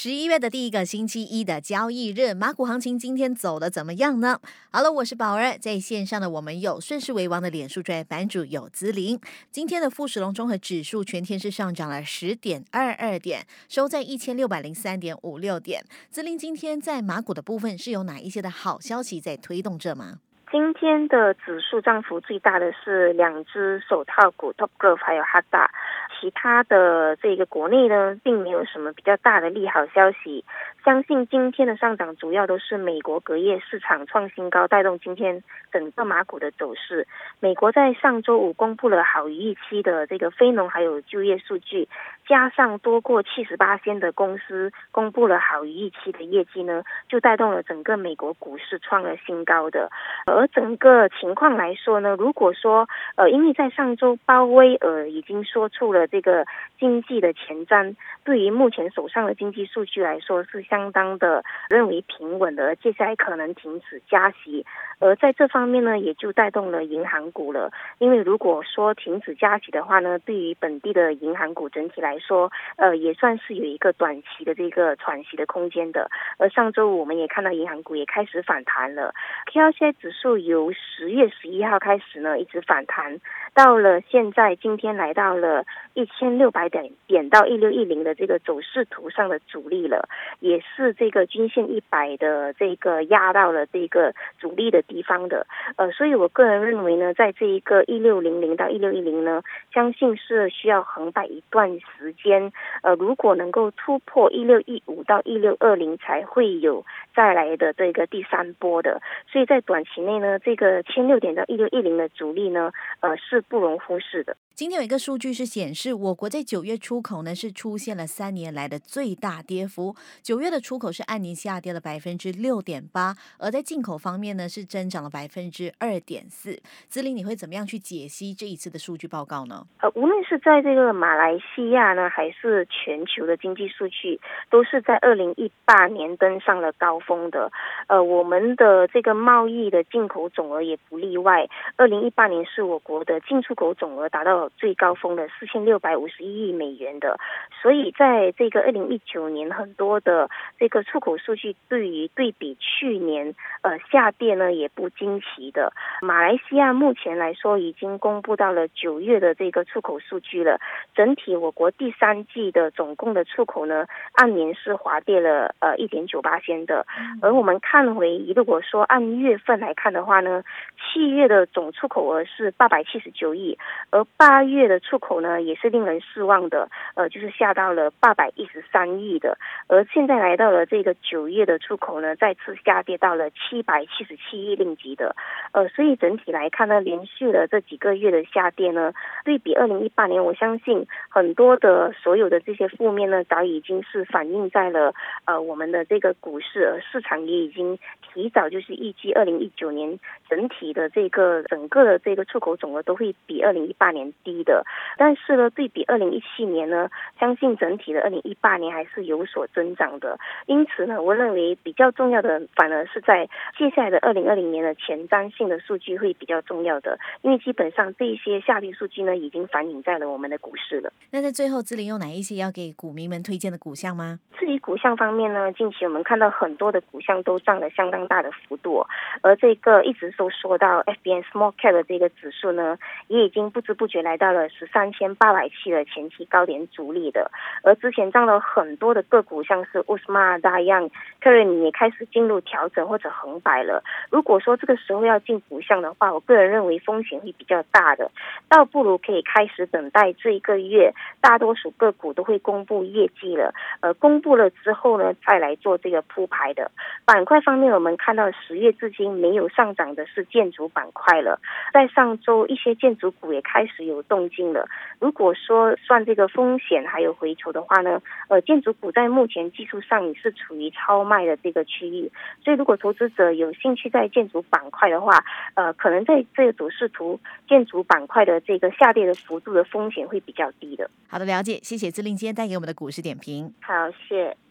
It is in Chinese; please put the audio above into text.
十一月的第一个星期一的交易日，马股行情今天走的怎么样呢？好了，我是宝儿，在线上的我们有顺势为王的脸书专业版主有资林。今天的富士龙综合指数全天是上涨了十点二二点，收在一千六百零三点五六点。资林今天在马股的部分是有哪一些的好消息在推动着吗？今天的指数涨幅最大的是两只手套股 Top Growth 还有哈达。其他的这个国内呢，并没有什么比较大的利好消息。相信今天的上涨主要都是美国隔夜市场创新高，带动今天整个马股的走势。美国在上周五公布了好于预期的这个非农还有就业数据，加上多过七十八仙的公司公布了好于预期的业绩呢，就带动了整个美国股市创了新高。的而整个情况来说呢，如果说呃，因为在上周鲍威尔已经说出了。这个经济的前瞻，对于目前手上的经济数据来说是相当的认为平稳的，接下来可能停止加息，而在这方面呢，也就带动了银行股了。因为如果说停止加息的话呢，对于本地的银行股整体来说，呃，也算是有一个短期的这个喘息的空间的。而上周我们也看到银行股也开始反弹了，K L C 指数由十月十一号开始呢，一直反弹，到了现在今天来到了。一千六百点点到一六一零的这个走势图上的阻力了，也是这个均线一百的这个压到了这个阻力的地方的，呃，所以我个人认为呢，在这一个一六零零到一六一零呢，相信是需要横摆一段时间，呃，如果能够突破一六一五到一六二零，才会有再来的这个第三波的，所以在短期内呢，这个千六点到一六一零的阻力呢，呃，是不容忽视的。今天有一个数据是显示，我国在九月出口呢是出现了三年来的最大跌幅。九月的出口是按年下跌了百分之六点八，而在进口方面呢是增长了百分之二点四。子林，你会怎么样去解析这一次的数据报告呢？呃，无论是在这个马来西亚呢，还是全球的经济数据，都是在二零一八年登上了高峰的。呃，我们的这个贸易的进口总额也不例外。二零一八年是我国的进出口总额达到。最高峰的四千六百五十一亿美元的，所以在这个二零一九年，很多的这个出口数据对于对比去年呃下跌呢也不惊奇的。马来西亚目前来说已经公布到了九月的这个出口数据了，整体我国第三季的总共的出口呢按年是滑跌了呃一点九八千的，而我们看回如果说按月份来看的话呢，七月的总出口额是八百七十九亿，而八。八月的出口呢，也是令人失望的，呃，就是下到了八百一十三亿的，而现在来到了这个九月的出口呢，再次下跌到了七百七十七亿令吉的，呃，所以整体来看呢，连续的这几个月的下跌呢，对比二零一八年，我相信很多的所有的这些负面呢，早已经是反映在了呃我们的这个股市，而市场也已经提早就是预计二零一九年整体的这个整个的这个出口总额都会比二零一八年。低的，但是呢，对比二零一七年呢，相信整体的二零一八年还是有所增长的。因此呢，我认为比较重要的反而是在接下来的二零二零年的前瞻性的数据会比较重要的，因为基本上这些下跌数据呢，已经反映在了我们的股市了。那在最后，志玲有哪一些要给股民们推荐的股项吗？至于股项方面呢，近期我们看到很多的股项都涨了相当大的幅度，而这个一直都说到 FBN Small Cap 的这个指数呢，也已经不知不觉来。到了十三千八百七的前期高点阻力的，而之前涨了很多的个股，像是乌斯玛大样，克瑞米也开始进入调整或者横摆了。如果说这个时候要进股项的话，我个人认为风险会比较大的，倒不如可以开始等待这一个月，大多多数个股都会公布业绩了，呃，公布了之后呢，再来做这个铺排的。板块方面，我们看到十月至今没有上涨的是建筑板块了，在上周一些建筑股也开始有。动静了。如果说算这个风险还有回抽的话呢，呃，建筑股在目前技术上也是处于超卖的这个区域，所以如果投资者有兴趣在建筑板块的话，呃，可能在这个走势图建筑板块的这个下跌的幅度的风险会比较低的。好的，了解，谢谢资令今天带给我们的股市点评。好，谢。